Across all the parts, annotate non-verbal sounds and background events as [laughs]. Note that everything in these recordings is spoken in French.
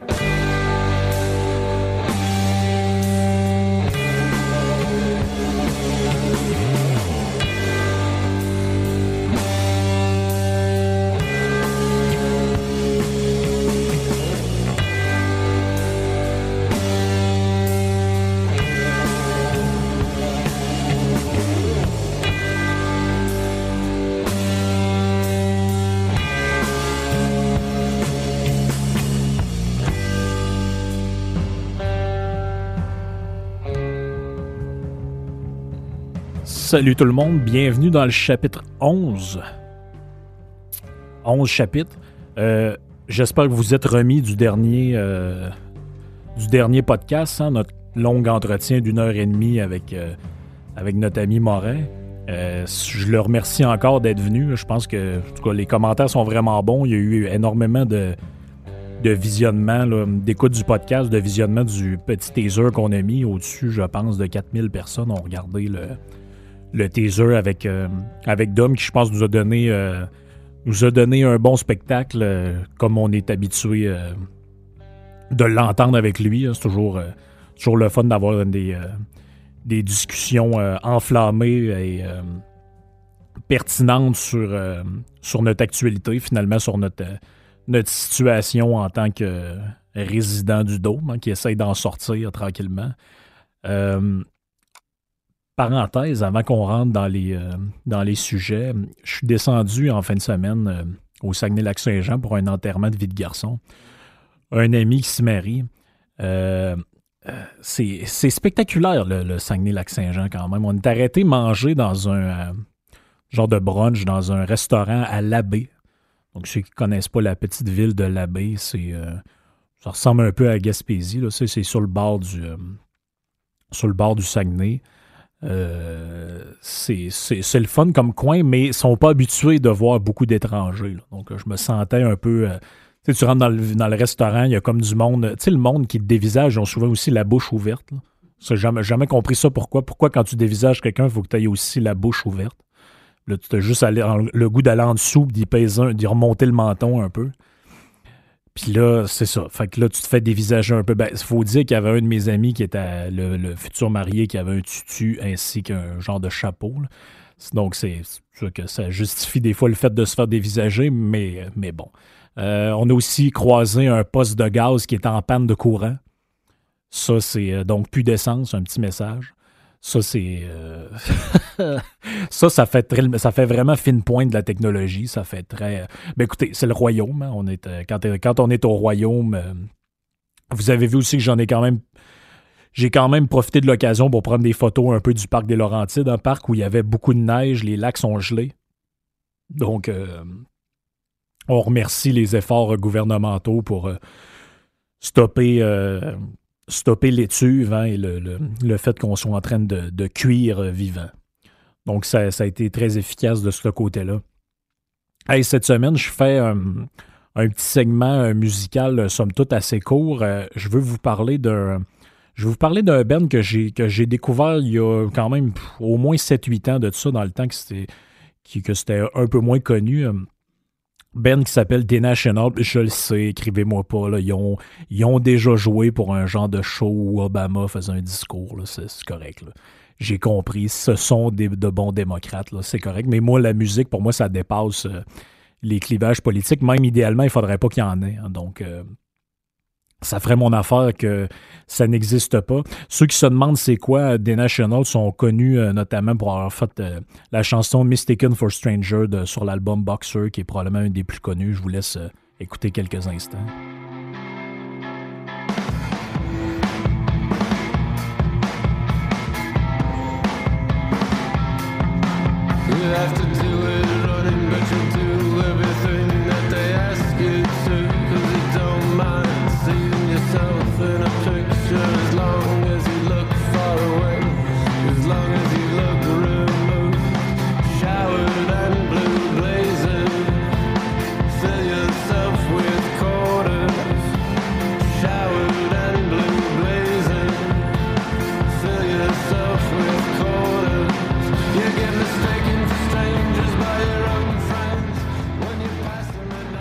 Bye. Salut tout le monde, bienvenue dans le chapitre 11. 11 chapitres. Euh, j'espère que vous êtes remis du dernier, euh, du dernier podcast, hein, notre long entretien d'une heure et demie avec, euh, avec notre ami Morin. je le remercie encore d'être venu. Je pense que les commentaires sont vraiment bons. Il y a eu énormément de, de visionnement, d'écoute du podcast, de visionnement du petit teaser qu'on a mis au-dessus, je pense, de 4000 personnes ont regardé le, le teaser avec, euh, avec Dom qui, je pense, nous a donné, euh, nous a donné un bon spectacle euh, comme on est habitué de l'entendre avec lui. Hein. C'est toujours, toujours le fun d'avoir des, des discussions enflammées et pertinentes sur, sur notre actualité, finalement, sur notre, notre situation en tant que résident du Dôme, hein, qui essaye d'en sortir tranquillement parenthèse, avant qu'on rentre dans les, euh, dans les sujets, je suis descendu en fin de semaine euh, au Saguenay-Lac-Saint-Jean pour un enterrement de vie de garçon. Un ami qui se marie. Euh, c'est spectaculaire, le, Saguenay-Lac-Saint-Jean, quand même. On est arrêté manger dans un genre de brunch dans un restaurant à l'Abbé. Donc, ceux qui ne connaissent pas la petite ville de l'Abbé, c'est ça ressemble un peu à Gaspésie. C'est sur le bord du sur le bord du Saguenay. Euh, c'est le fun comme coin, mais ils sont pas habitués de voir beaucoup d'étrangers. Donc, je me sentais un peu. Euh, tu sais, tu rentres dans le, restaurant, il y a comme du monde. Tu sais, le monde qui te dévisage, ils ont souvent aussi la bouche ouverte. J'ai jamais, jamais compris ça. Pourquoi? Pourquoi, quand tu dévisages quelqu'un, il faut que tu aies aussi la bouche ouverte? Là, tu as juste le goût d'aller en dessous, d'y d'y remonter le menton un peu. Puis là, c'est ça. Fait que là, tu te fais dévisager un peu. Ben, faut dire qu'il y avait un de mes amis qui était le, futur marié qui avait un tutu ainsi qu'un genre de chapeau. Donc, c'est sûr que ça justifie des fois le fait de se faire dévisager, mais, mais bon. Euh, on a aussi croisé un poste de gaz qui est en panne de courant. Ça, c'est euh, donc plus d'essence, un petit message. Ça, c'est. Euh, [laughs] ça, ça fait, très, ça fait vraiment fine pointe de la technologie. Ça fait très. Mais ben, écoutez, c'est le royaume. Hein. On est, euh, quand, quand, on est au royaume, euh, vous avez vu aussi que j'en ai quand même. J'ai quand même profité de l'occasion pour prendre des photos un peu du parc des Laurentides, un parc où il y avait beaucoup de neige, les lacs sont gelés. Donc, on remercie les efforts gouvernementaux pour stopper stopper l'étuve hein, et le, fait qu'on soit en train de, cuire vivant. Donc, ça, a été très efficace de ce côté-là. Hey, cette semaine, je fais un, petit segment musical, somme toute, assez court. Euh, je veux vous parler d'un. Je vais vous parler d'un band que j'ai que j'ai découvert il y a quand même au moins 7-8 ans de ça, dans le temps que c'était que c'était un peu moins connu. Ben qui s'appelle The National, je le sais, écrivez-moi pas, là, ils, ont, ils ont déjà joué pour un genre de show où Obama faisait un discours, c'est correct. J'ai compris, ce sont des, de bons démocrates, c'est correct. Mais moi, la musique, pour moi, ça dépasse euh, les clivages politiques. Même idéalement, il faudrait pas qu'il y en ait. Hein. donc, euh, ça ferait mon affaire que ça n'existe pas. Ceux qui se demandent c'est quoi des Nationals sont connus euh, notamment pour avoir fait euh, la chanson Mistaken for Stranger sur l'album Boxer, qui est probablement un des plus connus. Je vous laisse euh, écouter quelques instants.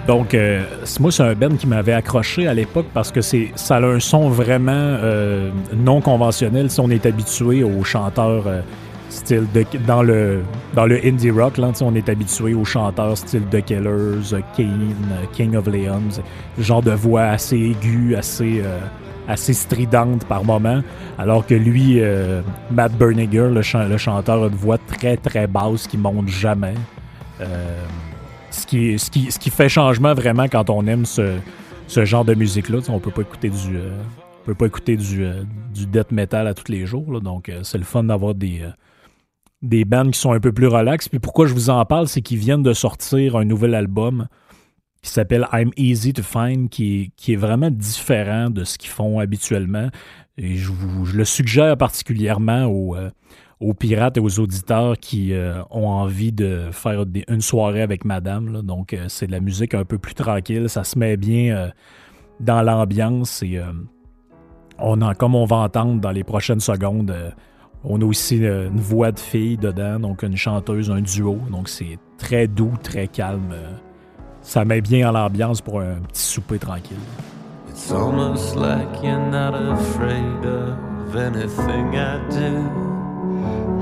Donc, euh, moi, c'est un band qui m'avait accroché à l'époque parce que c'est ça a un son vraiment euh, non conventionnel. Si on est habitué aux chanteurs euh, style de, dans le dans le indie rock, là, on est habitué aux chanteurs style The Killers, Kane, King of Leons, genre de voix assez aiguë, assez assez stridente par moment, alors que lui, Matt Berninger, le, chanteur, a une voix très très basse qui monte jamais ce qui, ce, qui, ce qui fait changement vraiment quand on aime ce, ce genre de musique-là. On peut pas écouter du. Euh, peut pas écouter du, euh, du death metal à tous les jours. donc, euh, c'est le fun d'avoir des, des bands qui sont un peu plus relax. Puis pourquoi je vous en parle, c'est qu'ils viennent de sortir un nouvel album qui s'appelle I'm Easy to Find, qui, qui est vraiment différent de ce qu'ils font habituellement. Et je, vous, je le suggère particulièrement aux, aux pirates et aux auditeurs qui euh, ont envie de faire une soirée avec madame. Donc, euh, c'est de la musique un peu plus tranquille. Ça se met bien euh, dans l'ambiance et on comme on va entendre dans les prochaines secondes, on a aussi une voix de fille dedans, donc une chanteuse, un duo. Donc, c'est très doux, très calme. ça met bien dans l'ambiance pour un petit souper tranquille. It's almost like you're not afraid of anything I do.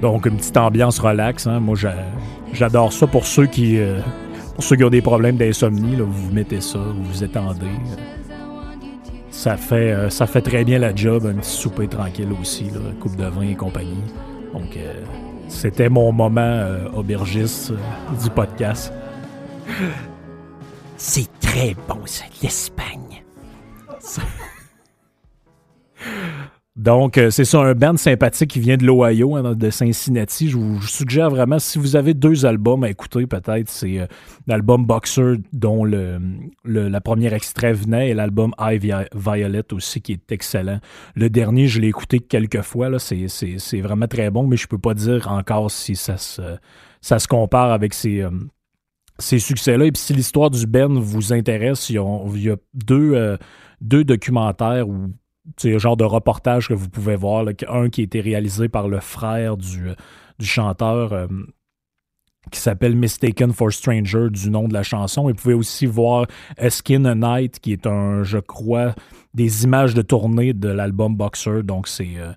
Donc, une petite ambiance relax. Hein. Moi, j'adore ça pour ceux qui, euh, pour ceux qui ont des problèmes d'insomnie. Vous vous mettez ça, vous vous étendez. Ça fait, euh, ça fait très bien la job. Un petit souper tranquille aussi, là, coupe de vin et compagnie. Donc, euh, c'était mon moment aubergiste du podcast. C'est très bon, ça, l'Espagne. Donc, euh, c'est ça, un band sympathique qui vient de l'Ohio, hein, de Cincinnati. Je vous, suggère vraiment, si vous avez deux albums à écouter, peut-être, c'est euh, l'album Boxer, dont le, la première extrait venait, et l'album Ivy Violet aussi, qui est excellent. Le dernier, je l'ai écouté quelques fois, là, c'est, vraiment très bon, mais je peux pas dire encore si ça se, ça se compare avec ces, euh, ces succès-là. Et puis, si l'histoire du band vous intéresse, il y a, deux, deux documentaires ou c'est le genre de reportage que vous pouvez voir. un qui a été réalisé par le frère du, du chanteur euh, qui s'appelle Mistaken for Stranger, du nom de la chanson. Et vous pouvez aussi voir A Skin a Night, qui est un, je crois, des images de tournée de l'album Boxer. Donc, c'est. Euh,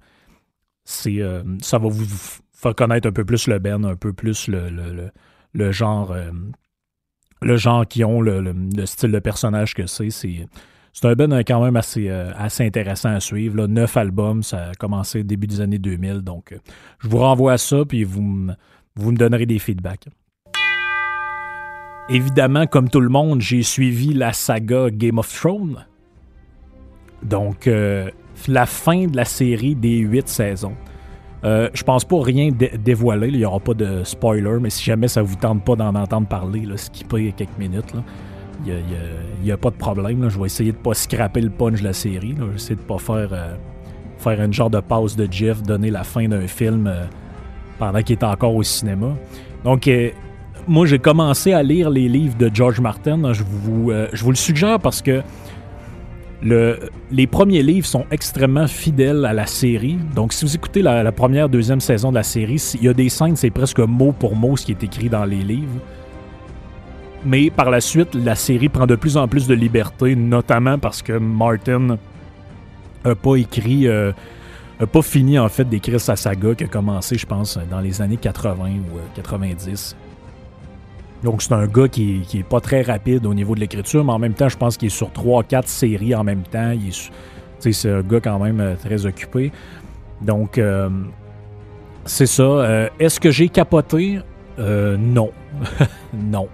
euh, ça va vous faire connaître un peu plus le Ben, un peu plus le, le, le, genre. le genre qui ont, le, style de personnage que. C'est c'est un band quand même assez, euh, assez intéressant à suivre. Neuf albums, ça a commencé début des années 2000. Donc, euh, je vous renvoie à ça, puis vous me, vous me donnerez des feedbacks. Évidemment, comme tout le monde, j'ai suivi la saga Game of Thrones. Donc, euh, la fin de la série des huit saisons. je pense pas rien dévoiler, il n'y aura pas de spoiler, mais si jamais ça vous tente pas d'en entendre parler, là, skippez quelques minutes. Il n'y a, pas de problème. Je vais essayer de pas scraper le punch de la série. Je vais essayer de pas faire, euh, faire une genre de pause de Jeff, donner la fin d'un film euh, pendant qu'il est encore au cinéma. Donc, euh, moi, j'ai commencé à lire les livres de George Martin. Je vous, je vous le suggère parce que le, les premiers livres sont extrêmement fidèles à la série. Donc, si vous écoutez la première, deuxième saison de la série, il y a des scènes, c'est presque mot pour mot ce qui est écrit dans les livres. Mais par la suite, la série prend de plus en plus de liberté, notamment parce que Martin n'a pas écrit, euh, pas fini en fait d'écrire sa saga qui a commencé, je pense, dans les années 80 ou 90. Euh, Donc c'est un gars qui, qui est pas très rapide au niveau de l'écriture, mais en même temps, je pense qu'il est sur 3-4 séries en même temps. C'est un gars quand même euh, très occupé. Donc c'est ça. Est-ce que j'ai capoté? non. [laughs] non.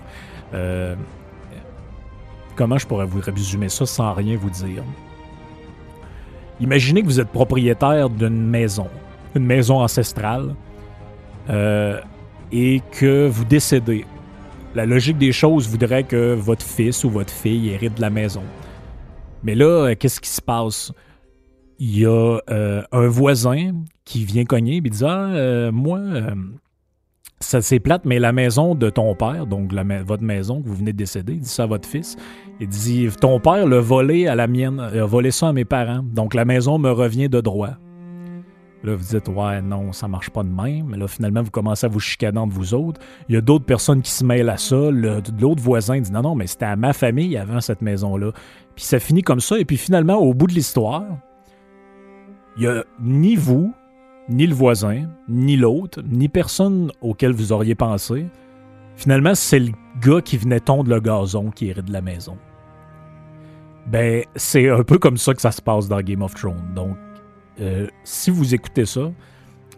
Euh, comment je pourrais vous résumer ça sans rien vous dire? Imaginez que vous êtes propriétaire d'une maison, une maison ancestrale. Euh, et que vous décédez. La logique des choses voudrait que votre fils ou votre fille hérite de la maison. Mais là, euh, qu'est-ce qui se passe? Il y a un voisin qui vient cogner et dit Ah, moi, ça c'est plate, mais la maison de ton père, donc votre maison que vous venez de décéder, il dit ça à votre fils. Il dit Ton père l'a volé à la mienne, a volé ça à mes parents, donc la maison me revient de droit. Là, vous dites, ouais, non, ça marche pas de même. Là, finalement, vous commencez à vous chicaner entre vous autres. Il y a d'autres personnes qui se mêlent à ça. L'autre voisin dit, non, non, mais c'était à ma famille avant cette maison-là. Puis ça finit comme ça. Et puis finalement, au bout de l'histoire, il y a ni vous, ni le voisin, ni l'autre, ni personne auquel vous auriez pensé. Finalement, c'est le gars qui venait tondre le gazon qui hérite de la maison. Ben, c'est un peu comme ça que ça se passe dans Game of Thrones. Donc, euh, si vous écoutez ça,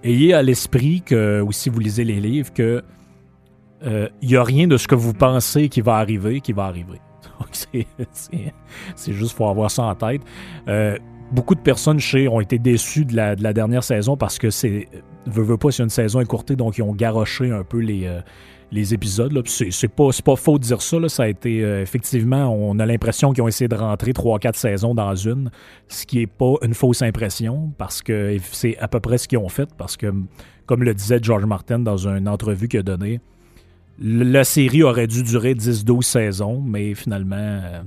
ayez à l'esprit que, ou si vous lisez les livres, que il euh, n'y a rien de ce que vous pensez qui va arriver qui va arriver. [laughs] C'est juste pour avoir ça en tête. Euh, beaucoup de personnes chez ont été déçues de la, de la dernière saison parce que c'est. Veux, veux pas, c'est une saison écourtée, donc ils ont garoché un peu les, les épisodes. C'est pas, pas faux de dire ça. Ça a été euh, effectivement, on a l'impression qu'ils ont essayé de rentrer 3-4 saisons dans une, ce qui n'est pas une fausse impression parce que c'est à peu près ce qu'ils ont fait. Parce que, comme le disait George Martin dans une entrevue qu'il a donnée, la série aurait dû durer 10-12 saisons, mais finalement. Euh,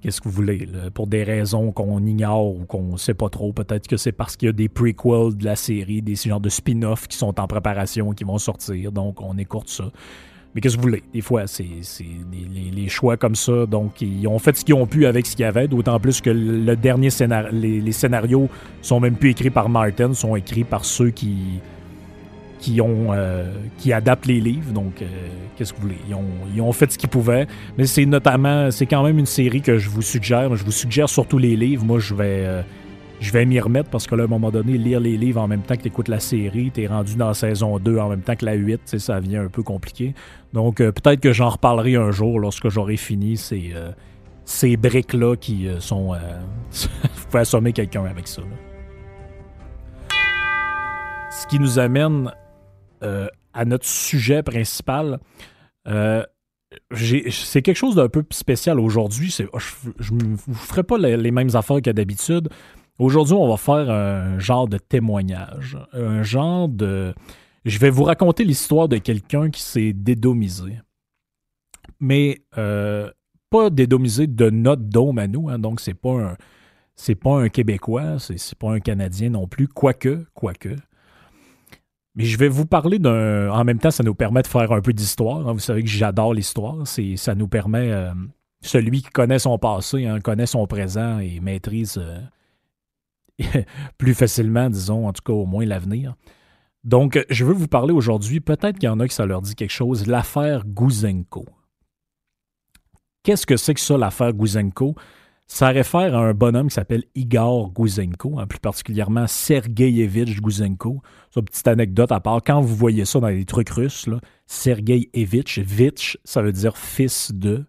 Qu'est-ce que vous voulez? Pour des raisons qu'on ignore ou qu'on sait pas trop. Peut-être que c'est parce qu'il y a des prequels de la série, des genres de spin-offs qui sont en préparation, qui vont sortir. Donc, on écoute ça. Mais qu'est-ce que vous voulez? Des fois, c'est les, choix comme ça. Donc, ils ont fait ce qu'ils ont pu avec ce qu'il y avait. D'autant plus que le dernier scénario, les, les, scénarios sont même plus écrits par Martin, sont écrits par ceux qui, qui ont euh, qui adaptent les livres. Donc, euh, qu'est-ce que vous voulez? Ils ont, fait ce qu'ils pouvaient. Mais c'est notamment, c'est quand même une série que je vous suggère. Je vous suggère surtout les livres. Moi, je vais euh, je vais m'y remettre parce que là, à un moment donné, lire les livres en même temps que tu écoutes la série, tu es rendu dans la saison 2 en même temps que la 8, ça devient un peu compliqué. Donc, peut-être que j'en reparlerai un jour lorsque j'aurai fini ces, ces briques-là qui sont. [laughs] vous pouvez assommer quelqu'un avec ça. Ce qui nous amène euh, à notre sujet principal. Euh, c'est quelque chose d'un peu spécial aujourd'hui. Je ne vous ferai pas les, mêmes affaires que d'habitude. Aujourd'hui, on va faire un genre de témoignage. Un genre de. Je vais vous raconter l'histoire de quelqu'un qui s'est dédomisé. Mais euh, pas dédomisé de notre dôme à nous. Hein. donc, c'est pas un. C'est pas un Québécois, c'est pas un Canadien non plus, quoique, quoique. Je vais vous parler d'un. En même temps, ça nous permet de faire un peu d'histoire. Hein. Vous savez que j'adore l'histoire. Ça nous permet. Euh, celui qui connaît son passé, hein, connaît son présent et maîtrise euh, [laughs] plus facilement, disons, en tout cas au moins l'avenir. Donc, je veux vous parler aujourd'hui, peut-être qu'il y en a qui ça leur dit quelque chose, l'affaire Gouzenko. Qu'est-ce que c'est que ça, l'affaire Gouzenko? Ça réfère à un bonhomme qui s'appelle Igor Gouzenko, hein, plus particulièrement Sergeyevich Gouzenko. C'est une petite anecdote à part. Quand vous voyez ça dans les trucs russes, là, Sergeyevich, Vich, ça veut dire fils de.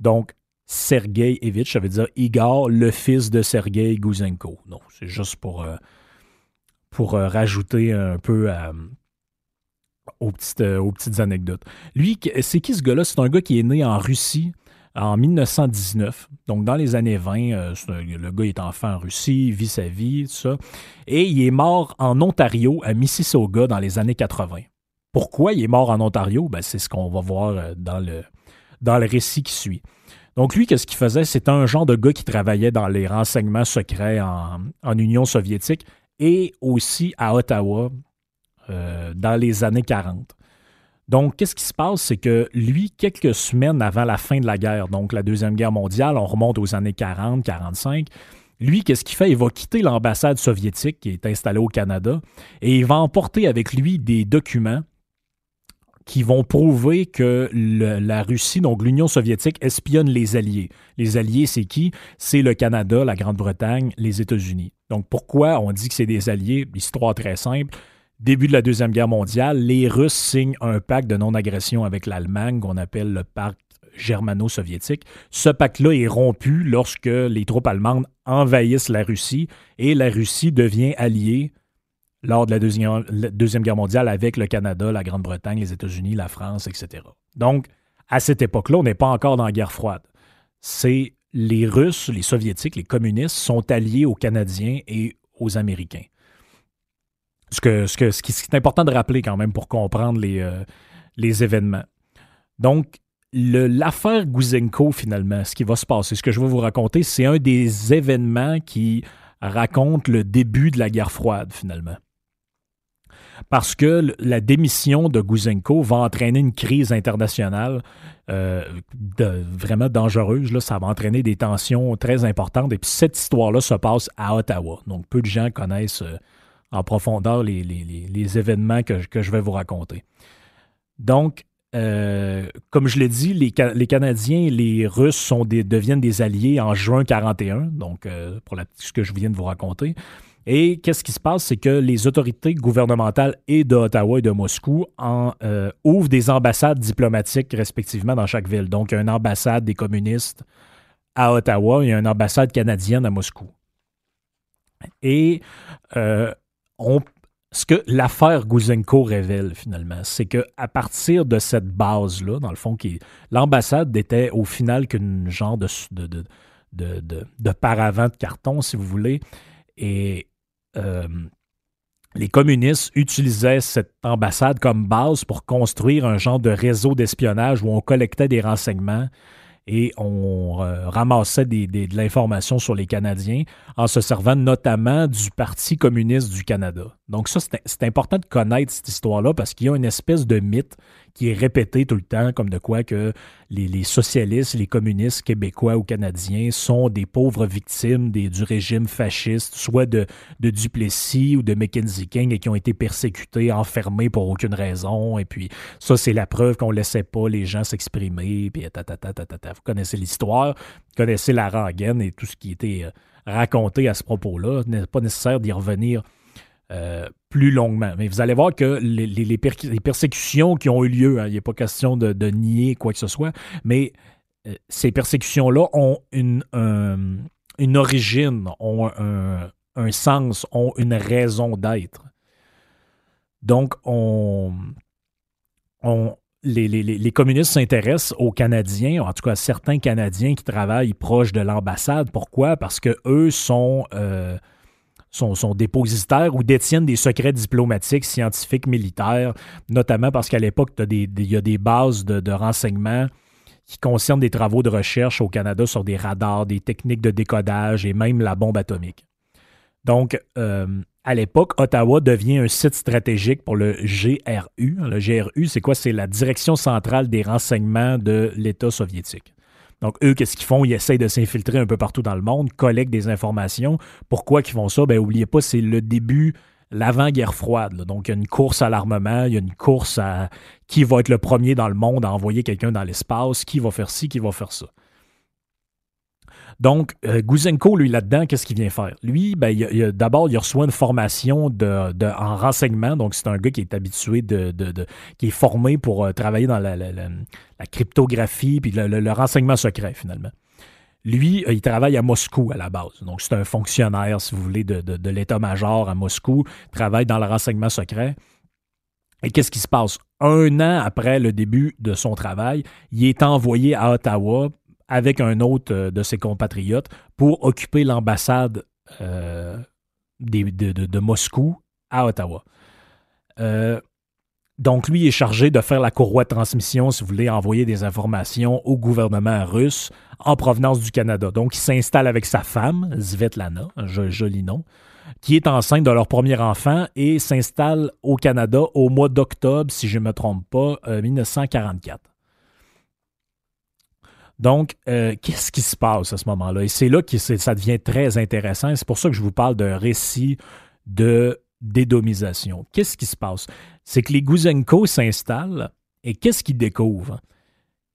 Donc, Sergeyevich, ça veut dire Igor, le fils de Sergei Gouzenko. Non, c'est juste pour, euh, euh, rajouter un peu euh, aux, petites, aux petites anecdotes. Lui, c'est qui ce gars-là? C'est un gars qui est né en Russie en 1919. Donc, dans les années 20, euh, le gars est enfant en Russie, vit sa vie, tout ça. Et il est mort en Ontario, à Mississauga, dans les années 80. Pourquoi il est mort en Ontario? Ben, c'est ce qu'on va voir euh, dans le, dans le récit qui suit. Donc, lui, qu'est-ce qu'il faisait? C'est un genre de gars qui travaillait dans les renseignements secrets en, Union soviétique et aussi à Ottawa euh, dans les années 40. Donc, qu'est-ce qui se passe? C'est que lui, quelques semaines avant la fin de la guerre, donc la Deuxième Guerre mondiale, on remonte aux années 40, 45, lui, qu'est-ce qu'il fait? Il va quitter l'ambassade soviétique qui est installée au Canada et il va emporter avec lui des documents qui vont prouver que la Russie, donc l'Union soviétique, espionne les Alliés. Les Alliés, c'est qui? C'est le Canada, la Grande-Bretagne, les États-Unis. Donc pourquoi on dit que c'est des Alliés? Histoire très simple début de la Deuxième Guerre mondiale, les Russes signent un pacte de non-agression avec l'Allemagne qu'on appelle le pacte germano-soviétique. Ce pacte-là est rompu lorsque les troupes allemandes envahissent la Russie et la Russie devient alliée lors de la deuxième, Guerre mondiale avec le Canada, la Grande-Bretagne, les États-Unis, la France, etc. Donc, à cette époque-là, on n'est pas encore dans la guerre froide. C'est les Russes, les Soviétiques, les communistes sont alliés aux Canadiens et aux Américains. Ce, que, ce, qui, est important de rappeler quand même pour comprendre les, euh, événements. Donc, l'affaire Gouzenko, finalement, ce qui va se passer, ce que je vais vous raconter, c'est un des événements qui raconte le début de la guerre froide, finalement parce que la démission de Gouzenko va entraîner une crise internationale euh, vraiment dangereuse. Là, ça va entraîner des tensions très importantes. Et puis cette histoire-là se passe à Ottawa. Donc peu de gens connaissent euh, en profondeur les, événements que, je vais vous raconter. Donc, euh, comme je l'ai dit, les, Canadiens et les Russes sont deviennent des alliés en juin 1941, donc pour ce que je viens de vous raconter. Et qu'est-ce qui se passe, c'est que les autorités gouvernementales et d'Ottawa et de Moscou en, euh, ouvrent des ambassades diplomatiques respectivement dans chaque ville. Donc, il y a une ambassade des communistes à Ottawa et une ambassade canadienne à Moscou. Et euh, ce que l'affaire Gouzenko révèle finalement, c'est qu'à partir de cette base-là, dans le fond, l'ambassade était au final qu'une genre de, de, de, de, de paravent de carton, si vous voulez. Et euh, les communistes utilisaient cette ambassade comme base pour construire un genre de réseau d'espionnage où on collectait des renseignements et on euh, ramassait de l'information sur les Canadiens en se servant notamment du Parti communiste du Canada. Donc ça, c'est important de connaître cette histoire-là parce qu'il y a une espèce de mythe qui est répété tout le temps comme de quoi que les, socialistes, les communistes québécois ou canadiens sont des pauvres victimes du régime fasciste, soit de, Duplessis ou de Mackenzie King et qui ont été persécutés, enfermés pour aucune raison. Et puis ça, c'est la preuve qu'on laissait pas les gens s'exprimer. Puis Vous connaissez l'histoire, vous connaissez la rengaine et tout ce qui était euh, raconté à ce propos-là. n'est pas nécessaire d'y revenir euh, plus longuement. Mais vous allez voir que les, persécutions qui ont eu lieu, hein, il n'est pas question de, nier quoi que ce soit, mais euh, ces persécutions-là ont une, origine, ont un, sens, ont une raison d'être. Donc, on, on, les, les, communistes s'intéressent aux Canadiens, en tout cas à certains Canadiens qui travaillent proche de l'ambassade. Pourquoi? Parce que eux sont, euh, sont, dépositaires ou détiennent des secrets diplomatiques, scientifiques, militaires, notamment parce qu'à l'époque, il y a des bases de, renseignement qui concernent des travaux de recherche au Canada sur des radars, des techniques de décodage et même la bombe atomique. Donc, euh, à l'époque, Ottawa devient un site stratégique pour le GRU. Le GRU, c'est quoi? C'est la Direction centrale des renseignements de l'État soviétique. Donc, eux, qu'est-ce qu'ils font? Ils essayent de s'infiltrer un peu partout dans le monde, collectent des informations. Pourquoi ils font ça? Ben, oubliez pas, c'est le début, l'avant-guerre froide. Donc, il y a une course à l'armement, il y a une course à qui va être le premier dans le monde à envoyer quelqu'un dans l'espace, qui va faire ci, qui va faire ça. Donc, euh, Gouzenko, lui, là-dedans, qu'est-ce qu'il vient faire? Lui, ben, d'abord, il reçoit une formation de, en renseignement. Donc, c'est un gars qui est habitué, de, qui est formé pour euh, travailler dans la, cryptographie puis le, renseignement secret, finalement. Lui, euh, il travaille à Moscou à la base. Donc, c'est un fonctionnaire, si vous voulez, de, l'état-major à Moscou, travaille dans le renseignement secret. Et qu'est-ce qui se passe? Un an après le début de son travail, il est envoyé à Ottawa avec un autre euh, de ses compatriotes pour occuper l'ambassade euh, de, Moscou à Ottawa. Euh, donc, lui est chargé de faire la courroie de transmission, si vous voulez, envoyer des informations au gouvernement russe en provenance du Canada. Donc, il s'installe avec sa femme, Svetlana, un joli nom, qui est enceinte de leur premier enfant et s'installe au Canada au mois d'octobre, si je ne me trompe pas, 1944. Donc, euh, qu'est-ce qui se passe à ce moment-là? Et c'est là que ça devient très intéressant. C'est pour ça que je vous parle d'un récit de dédomisation. Qu'est-ce qui se passe? C'est que les Gouzenko s'installent et qu'est-ce qu'ils découvrent?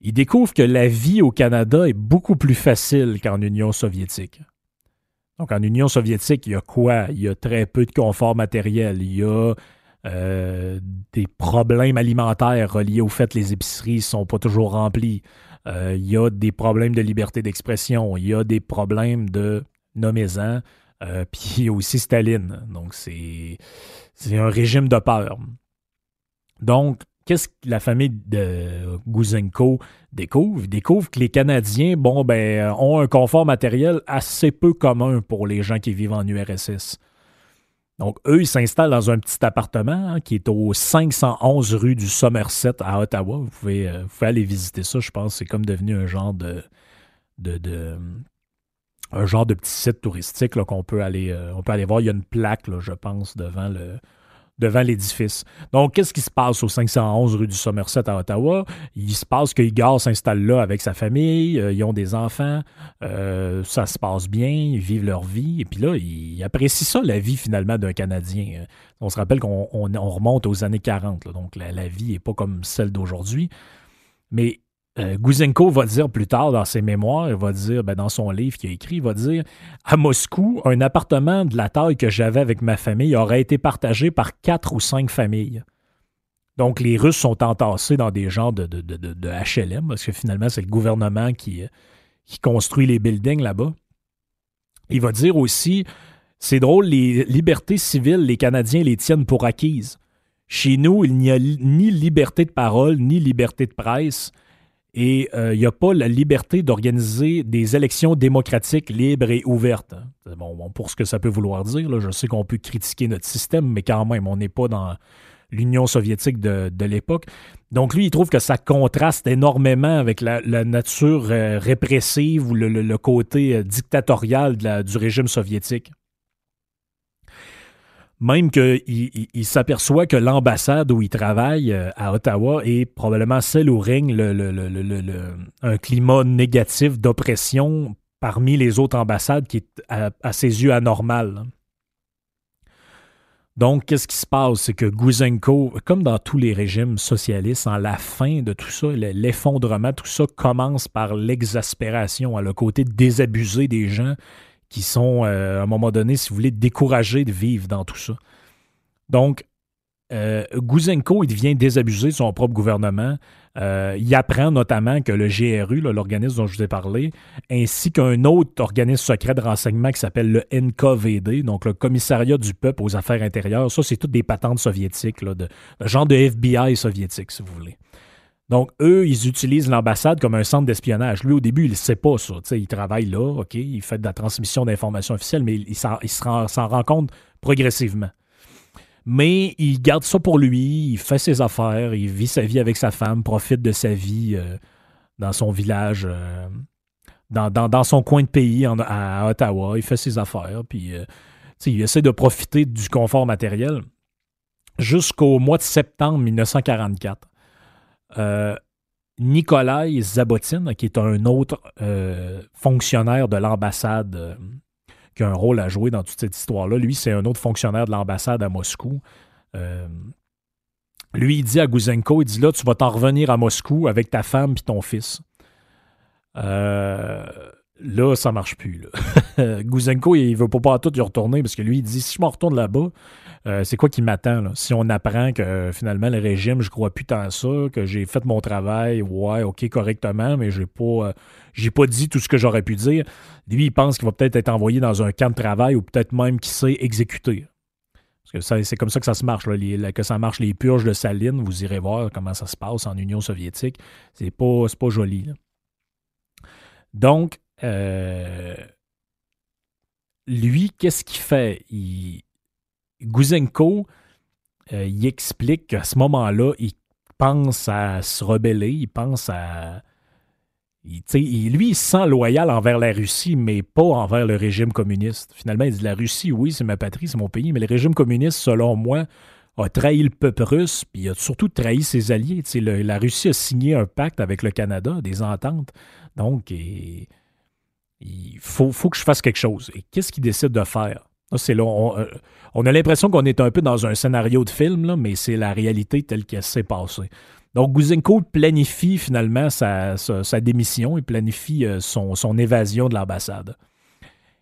Ils découvrent que la vie au Canada est beaucoup plus facile qu'en Union soviétique. Donc, en Union soviétique, il y a quoi? Il y a très peu de confort matériel. Il y a euh, des problèmes alimentaires reliés au fait que les épiceries ne sont pas toujours remplies. Euh, il y a des problèmes de liberté d'expression, il y a des problèmes de nommez-en, euh, [laughs] puis aussi Staline. Donc, c'est. un régime de peur. Donc, qu'est-ce que la famille de Guzenko découvre? Ils découvrent que les Canadiens, ben, ont un confort matériel assez peu commun pour les gens qui vivent en URSS. Donc, eux, ils s'installent dans un petit appartement hein, qui est au 511 rue du Somerset à Ottawa. Vous pouvez, euh, aller visiter ça, je pense. C'est comme devenu un genre de, un genre de petit site touristique qu'on peut aller euh, peut aller voir. Il y a une plaque, je pense, devant le, devant l'édifice. Donc, qu'est-ce qui se passe au 511 rue du Somerset à Ottawa? Il se passe que Igor s'installe là avec sa famille, euh, ils ont des enfants, euh, ça se passe bien, ils vivent leur vie, et puis là, ils apprécient ça, la vie finalement d'un Canadien. On se rappelle qu'on remonte aux années 40, donc la, la vie n'est pas comme celle d'aujourd'hui. Mais euh, Guzenko va dire plus tard dans ses mémoires, il va dire, ben, dans son livre qu'il a écrit, il va dire À Moscou, un appartement de la taille que j'avais avec ma famille aurait été partagé par quatre ou cinq familles. Donc, les Russes sont entassés dans des genres de, HLM, parce que finalement, c'est le gouvernement qui, qui construit les buildings là-bas. Il va dire aussi C'est drôle, les libertés civiles, les Canadiens les tiennent pour acquises. Chez nous, il n'y a ni liberté de parole, ni liberté de presse. Et il n'y a pas la liberté d'organiser des élections démocratiques libres et ouvertes. Bon, pour ce que ça peut vouloir dire, je sais qu'on peut critiquer notre système, mais quand même, on n'est pas dans l'Union soviétique de, l'époque. Donc lui, il trouve que ça contraste énormément avec la, nature euh, répressive ou le, côté euh, dictatorial du régime soviétique. Même qu'il il, s'aperçoit que l'ambassade où il travaille euh, à Ottawa est probablement celle où règne un climat négatif d'oppression parmi les autres ambassades qui est à, ses yeux anormal. Donc, qu'est-ce qui se passe? C'est que Guzenko, comme dans tous les régimes socialistes, en la fin de tout ça, l'effondrement, tout ça commence par l'exaspération, à le côté désabusé des gens qui sont, euh, à un moment donné, si vous voulez, découragés de vivre dans tout ça. Donc, euh, Guzenko, il devient désabusé de son propre gouvernement. Euh, il apprend notamment que le GRU, l'organisme dont je vous ai parlé, ainsi qu'un autre organisme secret de renseignement qui s'appelle le NKVD, donc le Commissariat du peuple aux affaires intérieures, ça, c'est toutes des patentes soviétiques, de, le genre de FBI soviétique, si vous voulez. Donc, eux, ils utilisent l'ambassade comme un centre d'espionnage. Lui, au début, il ne sait pas ça. il travaille là, OK, il fait de la transmission d'informations officielles, mais il, s'en rend compte progressivement. Mais il garde ça pour lui, il fait ses affaires, il vit sa vie avec sa femme, profite de sa vie euh, dans son village, euh, dans, son coin de pays à, Ottawa, il fait ses affaires, puis euh, il essaie de profiter du confort matériel jusqu'au mois de septembre 1944 euh, Nikolai Zabotin, qui est un autre euh, fonctionnaire de l'ambassade euh, qui a un rôle à jouer dans toute cette histoire-là. Lui, c'est un autre fonctionnaire de l'ambassade à Moscou. lui, il dit à Guzenko, il dit là, tu vas t'en revenir à Moscou avec ta femme et ton fils. là, ça marche plus. Guzenko, [laughs] il veut pas, pas tout y retourner parce que lui, il dit si je m'en retourne là-bas, euh, c'est quoi qui m'attend? Si on apprend que euh, finalement le régime, je crois plus tant ça, que j'ai fait mon travail, ouais, ok, correctement, mais j'ai pas, euh, j'ai pas dit tout ce que j'aurais pu dire. Lui, il pense qu'il va peut-être être envoyé dans un camp de travail ou peut-être même qu'il sait exécuter. Parce que c'est comme ça que ça se marche, que ça marche les purges de Saline. Vous irez voir comment ça se passe en Union soviétique. C'est pas, pas joli. Donc, lui, qu'est-ce qu'il fait? Il, Guzenko, euh, il explique qu'à ce moment-là, il pense à se rebeller, il pense à. lui, il se sent loyal envers la Russie, mais pas envers le régime communiste. Finalement, il dit la Russie, oui, c'est ma patrie, c'est mon pays, mais le régime communiste, selon moi, a trahi le peuple russe, puis il a surtout trahi ses alliés. la Russie a signé un pacte avec le Canada, des ententes. Donc, il faut que je fasse quelque chose. Et qu'est-ce qu'il décide de faire? Là, euh, on, a l'impression qu'on est un peu dans un scénario de film, mais c'est la réalité telle qu'elle s'est passée. Donc, Guzenko planifie finalement sa, démission, il planifie euh, son, son évasion de l'ambassade.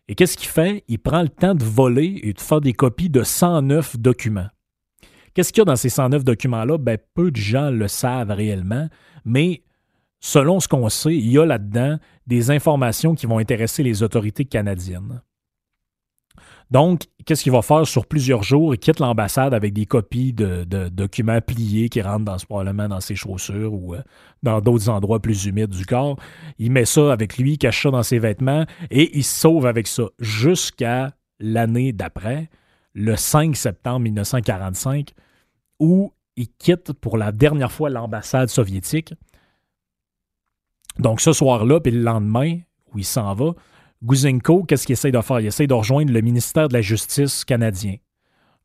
Et qu'est-ce qu'il fait? Il prend le temps de voler et de faire des copies de 109 documents. Qu'est-ce qu'il y a dans ces 109 documents-là? Ben, peu de gens le savent réellement, mais selon ce qu'on sait, il y a là-dedans des informations qui vont intéresser les autorités canadiennes. Donc, qu'est-ce qu'il va faire sur plusieurs jours? Il quitte l'ambassade avec des copies de, documents pliés qui rentrent dans, probablement dans ses chaussures ou euh, dans d'autres endroits plus humides du corps. Il met ça avec lui, cache ça dans ses vêtements et il se sauve avec ça jusqu'à l'année d'après, le 5 septembre 1945, où il quitte pour la dernière fois l'ambassade soviétique. Donc ce soir-là, puis le lendemain, où il s'en va, Guzenko, qu'est-ce qu'il essaie de faire? Il essaie de rejoindre le ministère de la Justice canadien.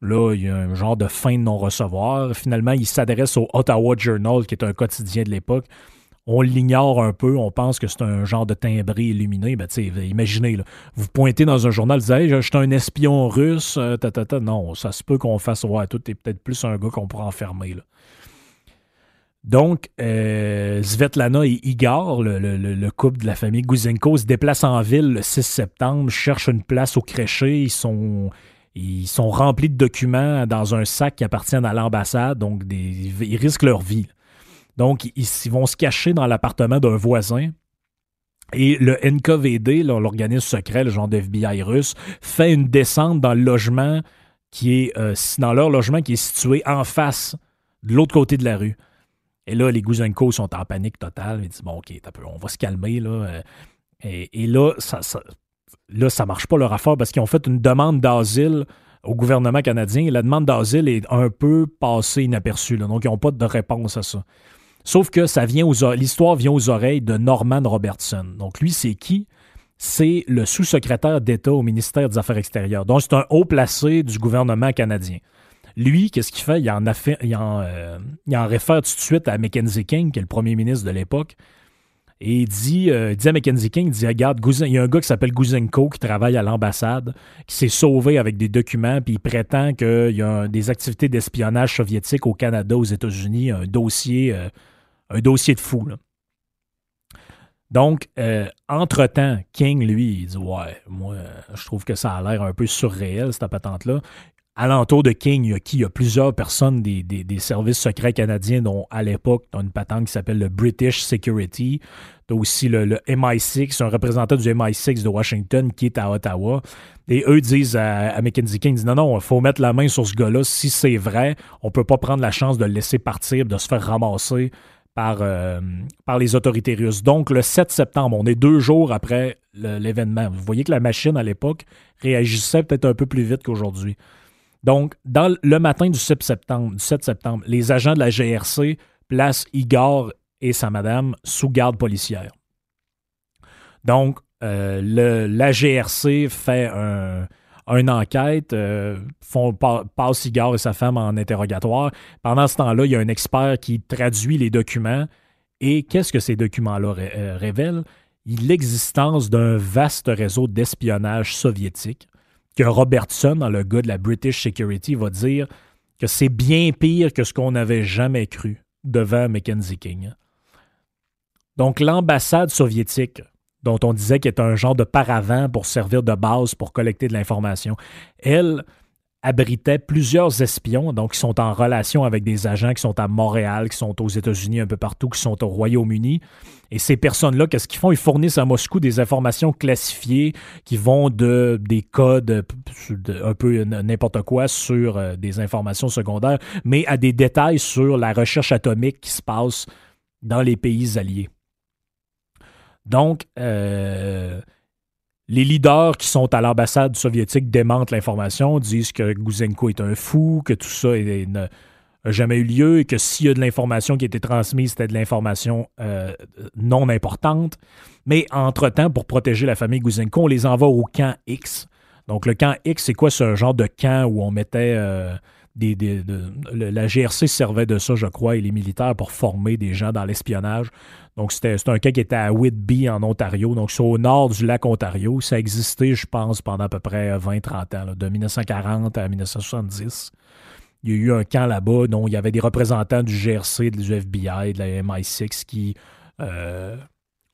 Là, il y a un genre de fin de non-recevoir. Finalement, il s'adresse au Ottawa Journal, qui est un quotidien de l'époque. On l'ignore un peu, on pense que c'est un genre de timbré illuminé. Ben, imaginez, vous pointez dans un journal, vous dites je suis un espion russe, euh, Non, ça se peut qu'on fasse ouais, tout est peut-être plus un gars qu'on pourrait enfermer. Donc, euh, Svetlana et Igor, le, couple de la famille Guzenko, se déplacent en ville le 6 septembre, cherchent une place au créché. Ils sont, ils sont remplis de documents dans un sac qui appartiennent à l'ambassade, donc ils risquent leur vie. Donc, ils, vont se cacher dans l'appartement d'un voisin. Et le NKVD, l'organisme secret, le genre d'FBI russe, fait une descente dans le logement qui est euh, dans leur logement qui est situé en face, de l'autre côté de la rue. Et là, les Guzenko sont en panique totale. Ils disent Bon, OK, on va se calmer. Là. Euh. Et, là, ça, ça, là, ça marche pas leur affaire parce qu'ils ont fait une demande d'asile au gouvernement canadien. La demande d'asile est un peu passée inaperçue. Donc, ils n'ont pas de réponse à ça. Sauf que ça vient aux l'histoire vient aux oreilles de Norman Robertson. Donc, lui, c'est qui? C'est le sous-secrétaire d'État au ministère des Affaires extérieures. Donc, c'est un haut placé du gouvernement canadien. Lui, qu'est-ce qu'il fait? Euh, il en réfère tout de suite à Mackenzie King, qui est le premier ministre de l'époque. Et il dit, euh, dit à Mackenzie King, il dit, regarde, il y a un gars qui s'appelle Guzenko qui travaille à l'ambassade, qui s'est sauvé avec des documents, puis il prétend qu'il y a des activités d'espionnage soviétique au Canada, aux États-Unis, un dossier, euh, un dossier de fou. Donc, entre-temps, King, lui, il dit Ouais, moi, je trouve que ça a l'air un peu surréel, cette patente-là alentour de King, il y a qui? A plusieurs personnes des, services secrets canadiens, dont à l'époque, tu une patente qui s'appelle le British Security. Tu as aussi le, MI6, un représentant du MI6 de Washington qui est à Ottawa. Et eux disent à, Mackenzie King, non, non, il faut mettre la main sur ce gars-là. Si c'est vrai, on peut pas prendre la chance de le laisser partir, de se faire ramasser par, euh, par les autorités russes. Donc, le 7 septembre, on est deux jours après l'événement. Vous voyez que la machine, à l'époque, réagissait peut-être un peu plus vite qu'aujourd'hui. Donc, dans le matin du 7 septembre, du 7 septembre les agents de la GRC placent Igor et sa madame sous garde policière. Donc, euh, la GRC fait un, une enquête, euh, font, passe Igor et sa femme en interrogatoire. Pendant ce temps-là, il y a un expert qui traduit les documents. Et qu'est-ce que ces documents-là euh, révèlent? L'existence d'un vaste réseau d'espionnage soviétique que Robertson, le gars de la British Security, va dire que c'est bien pire que ce qu'on n'avait jamais cru devant Mackenzie King. Donc l'ambassade soviétique, dont on disait qu'elle est un genre de paravent pour servir de base pour collecter de l'information, elle, abritait plusieurs espions, donc qui sont en relation avec des agents qui sont à Montréal, qui sont aux États-Unis, un peu partout, qui sont au Royaume-Uni. Et ces personnes-là, qu'est-ce qu'ils font? Ils fournissent à Moscou des informations classifiées qui vont de des codes, un peu n'importe quoi, sur euh, des informations secondaires, mais à des détails sur la recherche atomique qui se passe dans les pays alliés. Donc, euh, les leaders qui sont à l'ambassade soviétique démentent l'information, disent que Guzenko est un fou, que tout ça n'a jamais eu lieu et que s'il y a de l'information qui a été transmise, c'était de l'information euh, non importante. Mais entre-temps, pour protéger la famille Guzenko, on les envoie au camp X. Donc le camp X, c'est quoi? Ce genre de camp où on mettait... Euh, la GRC servait de ça, je crois, et les militaires pour former des gens dans l'espionnage. Donc, c'était un cas qui était à Whitby, en Ontario. Donc, c'est au nord du lac Ontario. Ça a existé, je pense, pendant à peu près 20-30 ans, de 1940 à 1970. Il y a eu un camp là-bas dont il y avait des représentants du GRC, du FBI, de la MI6 qui euh,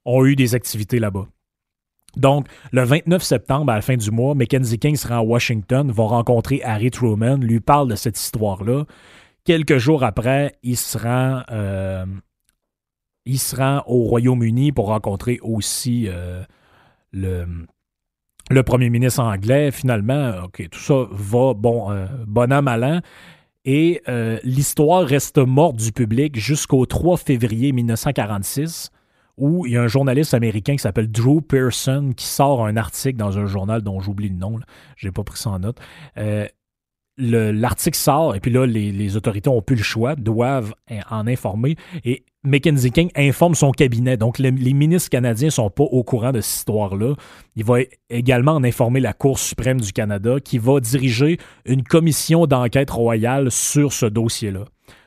ont eu des activités là-bas. Donc, le 29 septembre, à la fin du mois, Mackenzie King sera à Washington, va rencontrer Harry Truman, lui parle de cette histoire-là. Quelques jours après, il se rend, euh, il au Royaume-Uni pour rencontrer aussi euh, le, premier ministre anglais, finalement, tout ça va, bon, euh, bon an, mal. Et euh, l'histoire reste morte du public jusqu'au 3 février 1946, où il y a un journaliste américain qui s'appelle Drew Pearson qui sort un article dans un journal dont j'oublie le nom, je n'ai pas pris ça en note. Euh, l'article sort, et puis là, les, autorités ont plus le choix, doivent en informer. Et Mackenzie King informe son cabinet. Donc, les ministres canadiens ne sont pas au courant de cette histoire-là. Il va également en informer la Cour suprême du Canada, qui va diriger une commission d'enquête royale sur ce dossier-là.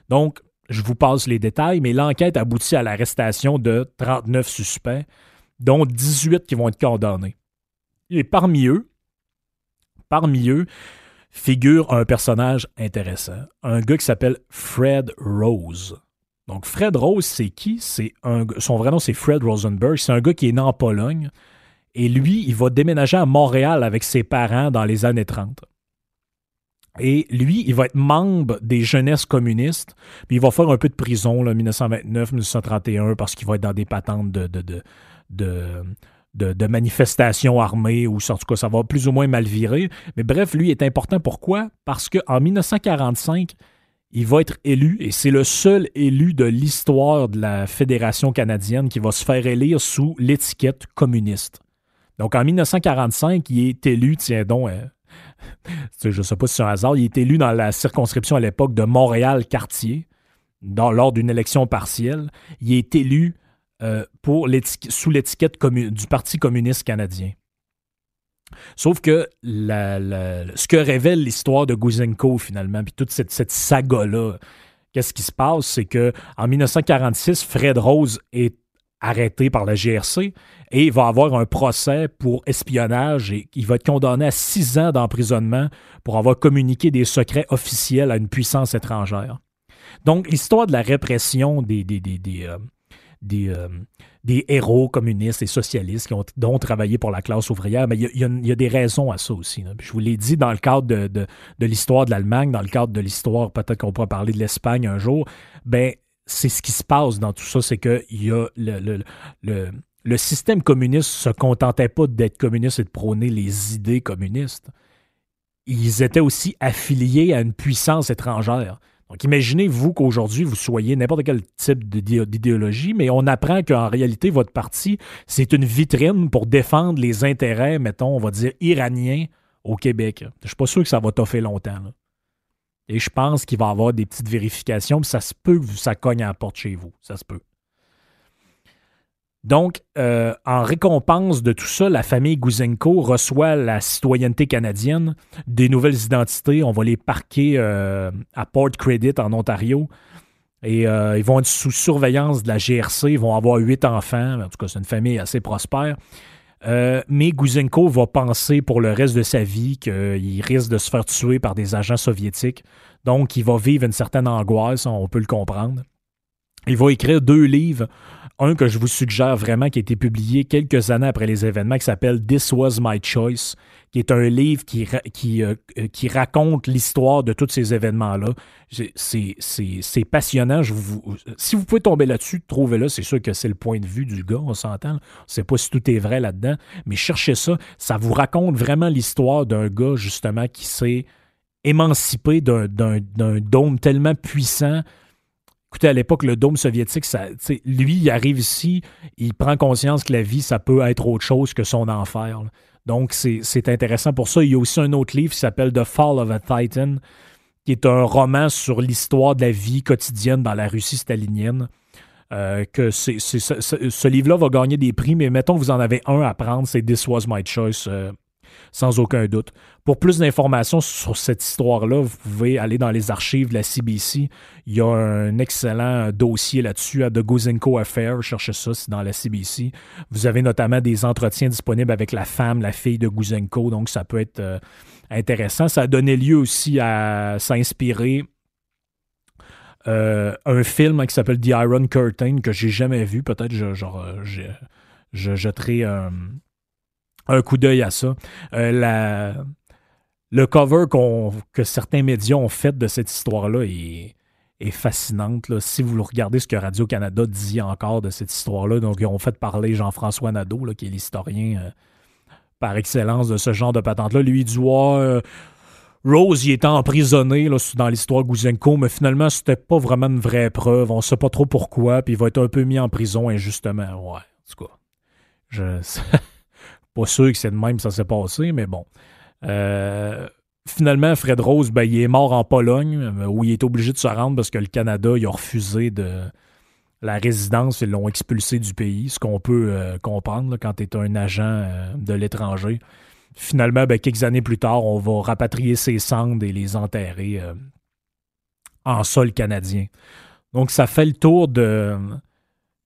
Donc, je vous passe les détails, mais l'enquête aboutit à l'arrestation de 39 suspects, dont 18 qui vont être condamnés. Et parmi eux, parmi eux, figure un personnage intéressant, un gars qui s'appelle Fred Rose. Donc Fred Rose, c'est qui? C'est un son vrai nom c'est Fred Rosenberg, c'est un gars qui est né en Pologne. Et lui, il va déménager à Montréal avec ses parents dans les années 30. Et lui, il va être membre des jeunesses communistes, puis il va faire un peu de prison, 1929-1931, parce qu'il va être dans des patentes de, manifestations armées ou en tout cas ça va plus ou moins mal virer. Mais bref, lui est important. Pourquoi? Parce qu'en 1945, il va être élu et c'est le seul élu de l'histoire de la Fédération canadienne qui va se faire élire sous l'étiquette communiste. Donc en 1945, il est élu, tiens donc, euh, [laughs] je ne sais pas si c'est un hasard, il est élu dans la circonscription à l'époque de Montréal-Cartier, lors d'une élection partielle. Il est élu euh, sous l'étiquette du Parti communiste canadien. Sauf que ce que révèle l'histoire de Guzenko, finalement, puis toute cette, saga-là, qu'est-ce qui se passe? C'est que en 1946, Fred Rose est arrêté par la GRC et il va avoir un procès pour espionnage et il va être condamné à six ans d'emprisonnement pour avoir communiqué des secrets officiels à une puissance étrangère. Donc, l'histoire de la répression des, des, euh, des, euh, des héros communistes et socialistes qui ont, dont travaillé pour la classe ouvrière, mais il y, a, des raisons à ça aussi. Je vous l'ai dit dans le cadre de, de, l'histoire de l'Allemagne, dans le cadre de l'histoire, peut-être qu'on pourra parler de l'Espagne un jour, ben c'est ce qui se passe dans tout ça, c'est que y a le, le, le système communiste se contentait pas d'être communiste et de prôner les idées communistes. Ils étaient aussi affiliés à une puissance étrangère. Donc imaginez, vous, qu'aujourd'hui, vous soyez n'importe quel type d'idéologie, mais on apprend qu'en réalité, votre parti, c'est une vitrine pour défendre les intérêts, mettons, on va dire, iraniens au Québec. Je suis pas sûr que ça va toffer longtemps. Et je pense qu'il va y avoir des petites vérifications, puis ça se peut que ça cogne à la porte chez vous. Ça se peut. Donc, euh, en récompense de tout ça, la famille Gouzenko reçoit la citoyenneté canadienne, des nouvelles identités. On va les parquer euh, à Port Credit en Ontario. Et euh, ils vont être sous surveillance de la GRC. Ils vont avoir huit enfants. En tout cas, c'est une famille assez prospère. mais Gouzenko va penser pour le reste de sa vie qu'il risque de se faire tuer par des agents soviétiques. Donc, il va vivre une certaine angoisse, on peut le comprendre. Il va écrire deux livres un que je vous suggère vraiment qui a été publié quelques années après les événements qui s'appelle This Was My Choice, qui est un livre qui, qui, euh, qui raconte l'histoire de tous ces événements-là. C'est passionnant. Si vous pouvez tomber là-dessus, trouvez-le. C'est sûr que c'est le point de vue du gars, on s'entend. On ne sait pas si tout est vrai là-dedans, mais cherchez ça. Ça vous raconte vraiment l'histoire d'un gars, justement, qui s'est émancipé d'un dôme tellement puissant Écoutez, à l'époque, le dôme soviétique, lui, il arrive ici, il prend conscience que la vie, ça peut être autre chose que son enfer. Donc, c'est intéressant pour ça. Il y a aussi un autre livre qui s'appelle The Fall of a Titan, qui est un roman sur l'histoire de la vie quotidienne dans la Russie stalinienne. Euh, que ce, livre-là va gagner des prix, mais mettons vous en avez un à prendre, c'est This Was My Choice. Euh, sans aucun doute. Pour plus d'informations sur cette histoire-là, vous pouvez aller dans les archives de la CBC. Il y a un excellent dossier là-dessus à The Guzenko Affair. Cherchez ça, c'est dans la CBC. Vous avez notamment des entretiens disponibles avec la femme, la fille de Guzenko, donc ça peut être euh, intéressant. Ça a donné lieu aussi à s'inspirer euh, un film qui s'appelle The Iron Curtain que j'ai jamais vu. Peut-être je, euh, je, un, un coup d'œil à ça. Euh, le cover que certains médias ont fait de cette histoire-là est, est fascinante. Là. Si vous regardez ce que Radio-Canada dit encore de cette histoire-là, donc ils ont fait parler Jean-François Nadeau, qui est l'historien euh, par excellence de ce genre de patente-là. Lui, il dit ouais, Rose, il était emprisonné dans l'histoire Gouzenko, mais finalement, c'était pas vraiment une vraie preuve. On sait pas trop pourquoi, puis il va être un peu mis en prison injustement. Ouais, en tout cas. Je [laughs] pas sûr que c'est de même ça s'est passé, mais bon. Euh, finalement, Fred Rose, ben, il est mort en Pologne, euh, où il est obligé de se rendre parce que le Canada, il a refusé de la résidence, ils l'ont expulsé du pays, ce qu'on peut euh, comprendre quand tu es un agent de l'étranger. Finalement, ben, quelques années plus tard, on va rapatrier ses cendres et les enterrer en sol canadien. Donc, ça fait le tour de.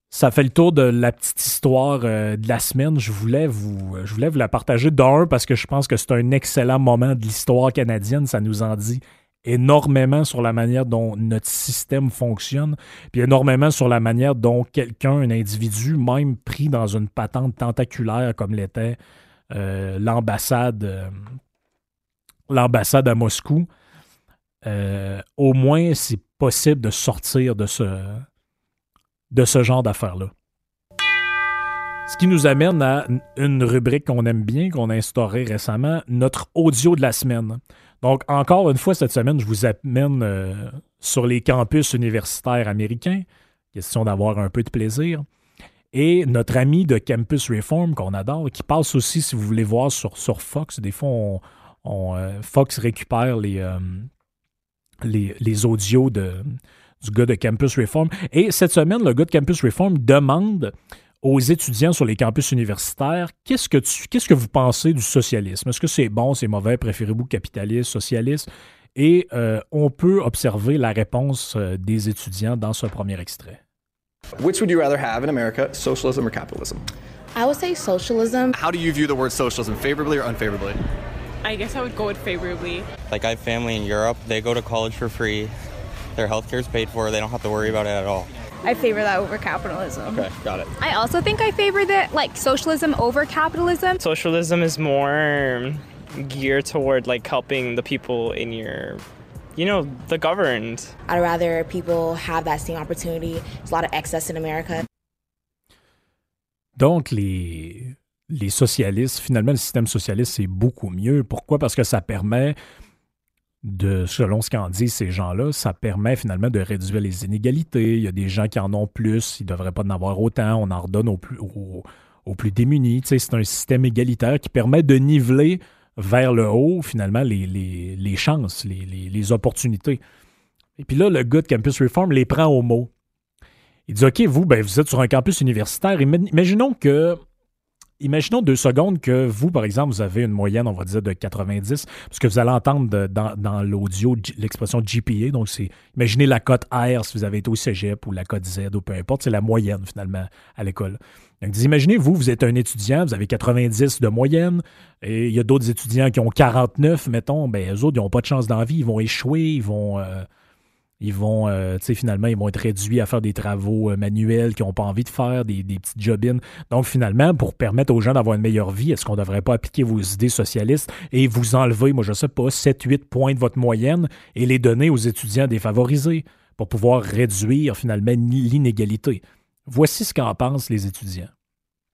Ça fait le tour de la petite histoire euh, de la semaine. Je voulais vous, je voulais vous la partager d'un parce que je pense que c'est un excellent moment de l'histoire canadienne. Ça nous en dit énormément sur la manière dont notre système fonctionne, puis énormément sur la manière dont quelqu'un, un individu, même pris dans une patente tentaculaire comme l'était euh, l'ambassade euh, l'ambassade à Moscou, euh, au moins c'est possible de sortir de ce, de ce genre d'affaires-là. Ce qui nous amène à une rubrique qu'on aime bien, qu'on a instaurée récemment, notre audio de la semaine. Donc, encore une fois, cette semaine, je vous amène sur les campus universitaires américains. Question d'avoir un peu de plaisir. Et notre ami de Campus Reform, qu'on adore, qui passe aussi, si vous voulez voir, sur, Fox. Des fois, on, euh, Fox récupère les, euh, audios de, du gars de Campus Reform. Et cette semaine, le gars de Campus Reform demande aux étudiants sur les campus universitaires qu'est-ce que, tu, qu'est-ce que vous pensez du socialisme? Est-ce que c'est bon, c'est mauvais? Préférez-vous capitaliste, socialiste? Et euh, on peut observer la réponse des étudiants dans ce premier extrait. Which would you rather have in America, socialism or capitalism? I would say socialism. How do you view the word socialism, favorably or unfavorably? I guess I would go with favorably. Like, I have family in Europe, they go to college for free, their healthcare is paid for, they don't have to worry about it at all. I favor that over capitalism. Okay, got it. I also think I favor that, like, socialism over capitalism. Socialism is more geared toward, like, helping the people in your you know, the governed. I'd rather people have that same opportunity. There's a lot of excess in America. Donc, les, les socialistes, finalement, le système socialiste, c'est beaucoup mieux. Pourquoi? Parce que ça permet de, selon ce qu'en disent ces gens-là, ça permet finalement de réduire les inégalités. Il y a des gens qui en ont plus, ils ne devraient pas en avoir autant, on en redonne aux plus, démunis. c'est un système égalitaire qui permet de niveler vers le haut, finalement, les, chances, les, opportunités. Et puis là, le gars Campus Reform les prend au mot. Il dit OK, vous, ben, vous êtes sur un campus universitaire. Imaginons que. Imaginons deux secondes que vous, par exemple, vous avez une moyenne, on va dire, de 90, parce que vous allez entendre dans, l'audio l'expression GPA. Donc, c'est imaginez la cote R si vous avez été au cégep ou la cote Z ou peu importe, c'est la moyenne finalement à l'école. Donc, imaginez, vous, vous êtes un étudiant, vous avez 90 de moyenne, et il y a d'autres étudiants qui ont 49, mettons, ben, eux autres, ils n'ont pas de chance d'envie, ils vont échouer, ils vont, euh, ils vont, euh, tu sais, finalement, ils vont être réduits à faire des travaux euh, manuels qu'ils n'ont pas envie de faire, des, des petites jobines. Donc, finalement, pour permettre aux gens d'avoir une meilleure vie, est-ce qu'on ne devrait pas appliquer vos idées socialistes et vous enlever, moi, je ne sais pas, 7-8 points de votre moyenne et les donner aux étudiants défavorisés pour pouvoir réduire, finalement, l'inégalité? Voici ce qu'en pensent les étudiants.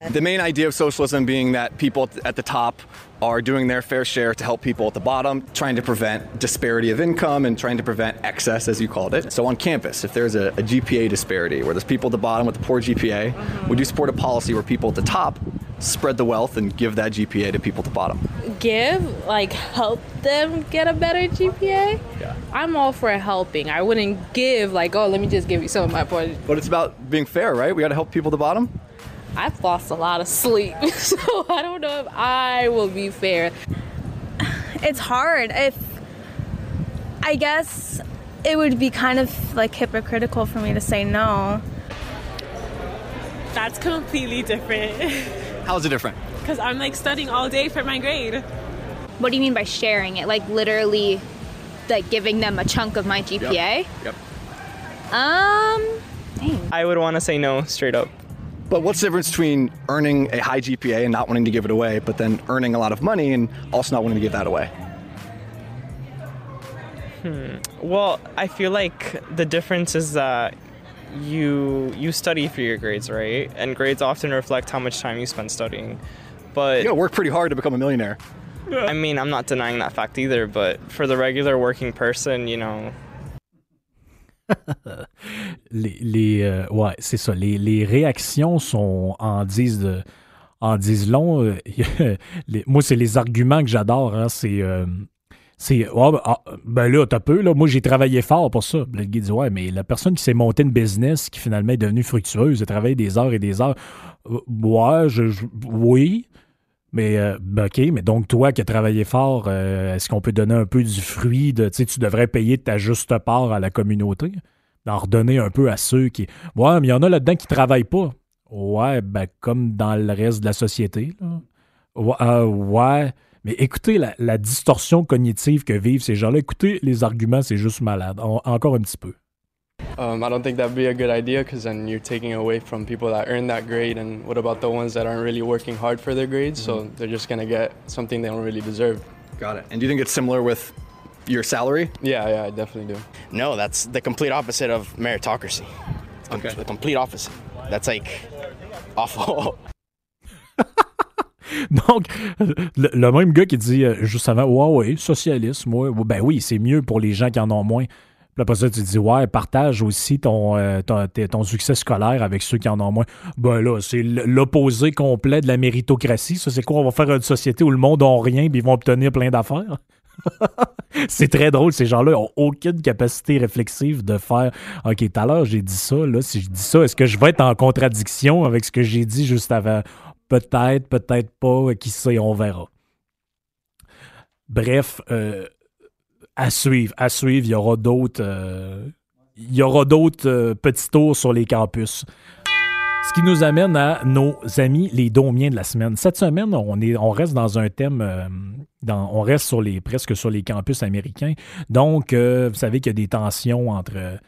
The main idea of socialism being that people at the top are doing their fair share to help people at the bottom, trying to prevent disparity of income and trying to prevent excess, as you called it. So on campus, if there's a, a GPA disparity where there's people at the bottom with a poor GPA, mm-hmm. would you support a policy where people at the top spread the wealth and give that GPA to people at the bottom? Give, like help them get a better GPA? Yeah. I'm all for helping. I wouldn't give, like, oh, let me just give you some of my points. But it's about being fair, right? We got to help people at the bottom. I've lost a lot of sleep, [laughs] so I don't know if I will be fair. It's hard. If I guess it would be kind of like hypocritical for me to say no. That's completely different. [laughs] How is it different? Because I'm like studying all day for my grade. What do you mean by sharing it? Like literally, like giving them a chunk of my GPA? Yep. yep. Um, dang. I would want to say no straight up. But what's the difference between earning a high GPA and not wanting to give it away, but then earning a lot of money and also not wanting to give that away? Hmm. Well, I feel like the difference is that you you study for your grades, right? And grades often reflect how much time you spend studying. but You gotta work pretty hard to become a millionaire. I mean, I'm not denying that fact either. But for the regular working person, you know, [laughs] euh. Les, réactions sont en disent en disent long. Euh, [laughs] moi, c'est les arguments que j'adore. hein, c'est euh, c'est Ah, ben, ah, ben là, t'as peu là. Moi, j'ai travaillé fort pour ça. Le dit ouais, mais la personne qui s'est montée une business qui finalement est devenue fructueuse, a travaillé des heures et des heures. Ouais, je, je- oui. Mais, euh, ben, OK, mais donc toi qui as travaillé fort, euh, est-ce qu'on peut donner un peu du fruit de, tu sais, tu devrais payer ta juste part à la communauté? D'en redonner un peu à ceux qui... Ouais, mais il y en a là-dedans qui travaillent pas. Ouais, ben comme dans le reste de la société. Euh, ouais. mais écoutez la, distorsion cognitive que vivent ces gens-là. Écoutez les arguments, c'est juste malade. En- encore un petit peu. Um, I don't think that'd be a good idea because then you're taking away from people that earn that grade. And what about the ones that aren't really working hard for their grades? So they're just gonna get something they don't really deserve. Got it. And do you think it's similar with your salary? Yeah, yeah, I definitely do. No, that's the complete opposite of meritocracy. It's com- Okay. the complete opposite. That's like awful. [laughs] Donc, le, le même gars qui dit euh, juste avant, ouais, ouais, socialisme, ouais, ouais, ben oui, c'est mieux pour les gens qui en ont moins. Puis après ça, tu dis, ouais, partage aussi ton, euh, ton, succès scolaire avec ceux qui en ont moins. Ben là, c'est l'opposé complet de la méritocratie. Ça, c'est quoi? On va faire une société où le monde n'a rien puis ils vont obtenir plein d'affaires? [laughs] c'est très drôle, ces gens-là n'ont aucune capacité réflexive de faire OK, tout à l'heure, j'ai dit ça, là, si je dis ça, est-ce que je vais être en contradiction avec ce que j'ai dit juste avant? Peut-être, peut-être pas, qui sait, on verra. Bref, euh, à suivre, à suivre, il y aura d'autres euh, il y aura d'autres euh, petits tours sur les campus. Ce qui nous amène à nos amis les domiens de la semaine. Cette semaine, on, est, on reste dans un thème, euh, on reste sur les, presque sur les campus américains. Donc, vous savez qu'il y a des tensions entre,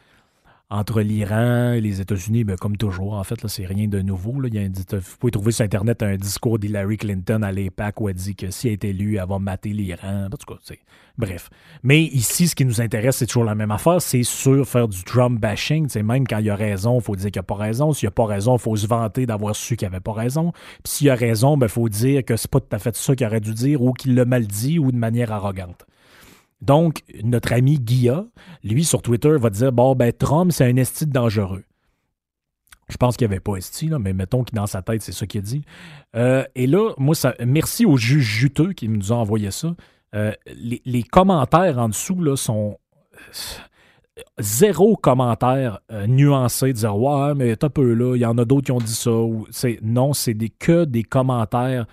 entre l'Iran et les États-Unis, ben, comme toujours, en fait, c'est rien de nouveau. Là. Il y a un dit- vous pouvez trouver sur Internet un discours d'Hillary Clinton à l'EPAC où elle dit que si elle est élue, elle va mater l'Iran. En tout cas, bref. Mais ici, ce qui nous intéresse, c'est toujours la même affaire, c'est sur faire du Trump bashing. Même quand il y a raison, il faut dire qu'il n'y a pas raison. S'il n'y a pas raison, il faut se vanter d'avoir su qu'il n'y avait pas raison. Puis s'il y a raison, il faut dire que c'est pas tout à fait ça qu'il aurait dû dire ou qu'il l'a mal dit ou de manière arrogante. Donc, notre ami Guilla, lui, sur Twitter, va dire Bon, ben, Trump, c'est un esti dangereux. Je pense qu'il n'y avait pas esti, mais mettons que dans sa tête, c'est ça qu'il a dit. Euh, et là, moi, merci au juge juteux qui nous a envoyé ça. Euh, les, commentaires en dessous là, sont euh, zéro commentaire euh, nuancé, de dire Ouais, mais t'as peu là, il y en a d'autres qui ont dit ça. Non, c'est des, que des commentaires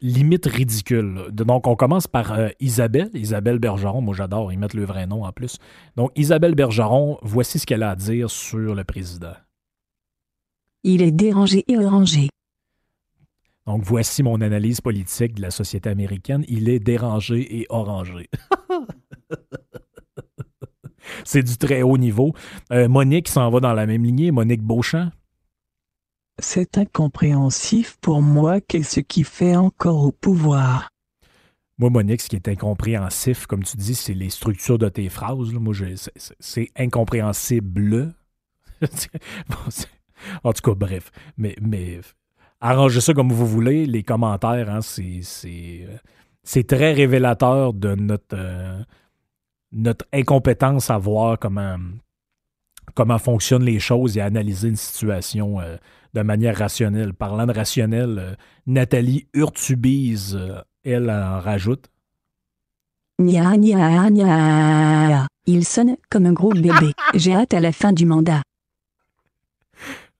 limite ridicule. Donc, on commence par euh, Isabelle, Isabelle Bergeron. Moi, j'adore, ils mettent le vrai nom en plus. Donc, Isabelle Bergeron, voici ce qu'elle a à dire sur le président. Il est dérangé et orangé. Donc, voici mon analyse politique de la société américaine. Il est dérangé et orangé. [laughs] C'est du très haut niveau. Euh, Monique s'en va dans la même lignée. Monique Beauchamp. C'est incompréhensif pour moi qu'est-ce qui fait encore au pouvoir. Moi, Monique, ce qui est incompréhensif, comme tu dis, c'est les structures de tes phrases. Moi, c'est- incompréhensible. [laughs] En tout cas, bref. Mais, arrangez ça comme vous voulez. Les commentaires, hein, c'est, très révélateur de notre, euh, incompétence à voir comment, comment fonctionnent les choses et à analyser une situation euh, de manière rationnelle. Parlant de rationnel, euh, Nathalie Urtubise, euh, elle en rajoute. Nya nya nya. Il sonne comme un gros bébé. J'ai hâte à la fin du mandat.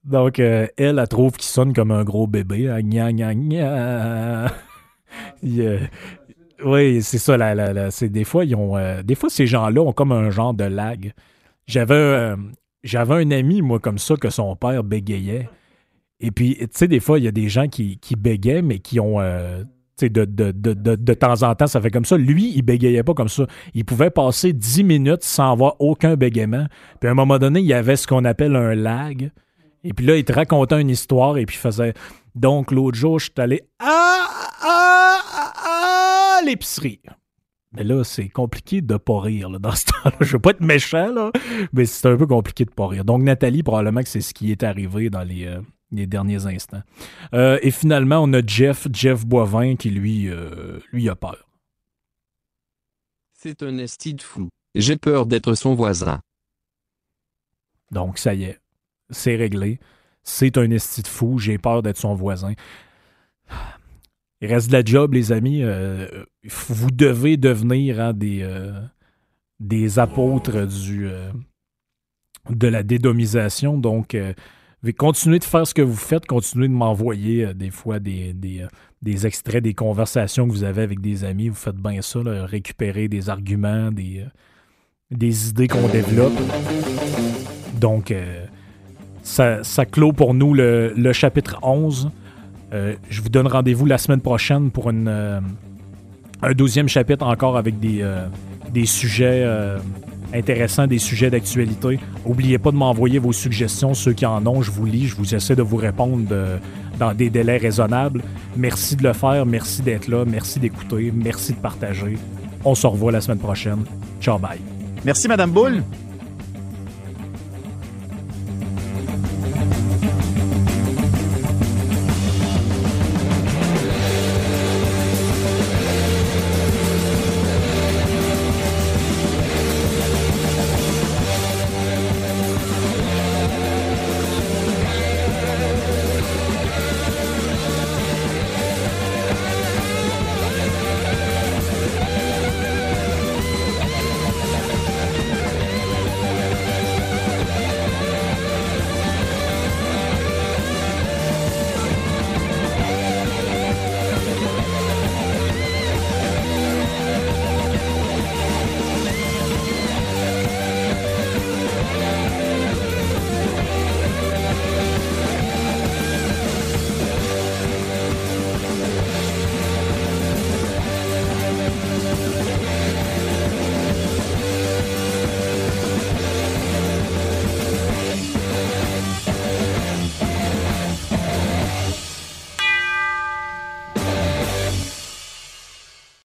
Donc, euh, elle, elle trouve qu'il sonne comme un gros bébé. hein. Gna, gna, gna. Euh, oui, c'est ça. La, la- la- c'est des fois, ils ont, euh, des fois, ces gens-là ont comme un genre de lag. J'avais, euh, j'avais un ami, moi, comme ça, que son père bégayait. Et puis, tu sais, des fois, il y a des gens qui, qui bégaient, mais qui ont. euh, tu sais, de, de, de, de, temps en temps, ça fait comme ça. Lui, il bégayait pas comme ça. Il pouvait passer 10 minutes sans avoir aucun bégaiement. Puis à un moment donné, il y avait ce qu'on appelle un lag. Et puis là, il te racontait une histoire et puis il faisait Donc, l'autre jour, je suis allé à, à, à, à l'épicerie. Mais là, c'est compliqué de pas rire là, dans ce temps-là. Je veux pas être méchant, là, mais c'est un peu compliqué de pas rire. Donc, Nathalie, probablement que c'est ce qui est arrivé dans les, euh, les derniers instants. Euh, et finalement, on a Jeff, Jeff Boivin, qui lui, euh, lui a peur. C'est un esti de fou. J'ai peur d'être son voisin. Donc, ça y est, c'est réglé. C'est un esti de fou, j'ai peur d'être son voisin. Il reste de la job, les amis. Euh, vous devez devenir hein, des, des apôtres du, de la dédomisation. Donc, continuez de faire ce que vous faites. Continuez de m'envoyer euh, des fois des, euh, des extraits des conversations que vous avez avec des amis. Vous faites bien ça, là, récupérer des arguments, des, euh, des idées qu'on développe. Donc, ça, ça clôt pour nous le, le chapitre 11. Euh, je vous donne rendez-vous la semaine prochaine pour un deuxième chapitre encore avec des, des sujets intéressants, des sujets d'actualité. N'oubliez pas de m'envoyer vos suggestions, ceux qui en ont, je vous lis, je vous essaie de vous répondre dans des délais raisonnables. Merci de le faire, merci d'être là, merci d'écouter, merci de partager. On se revoit la semaine prochaine. Ciao, bye. Merci, Madame Boule.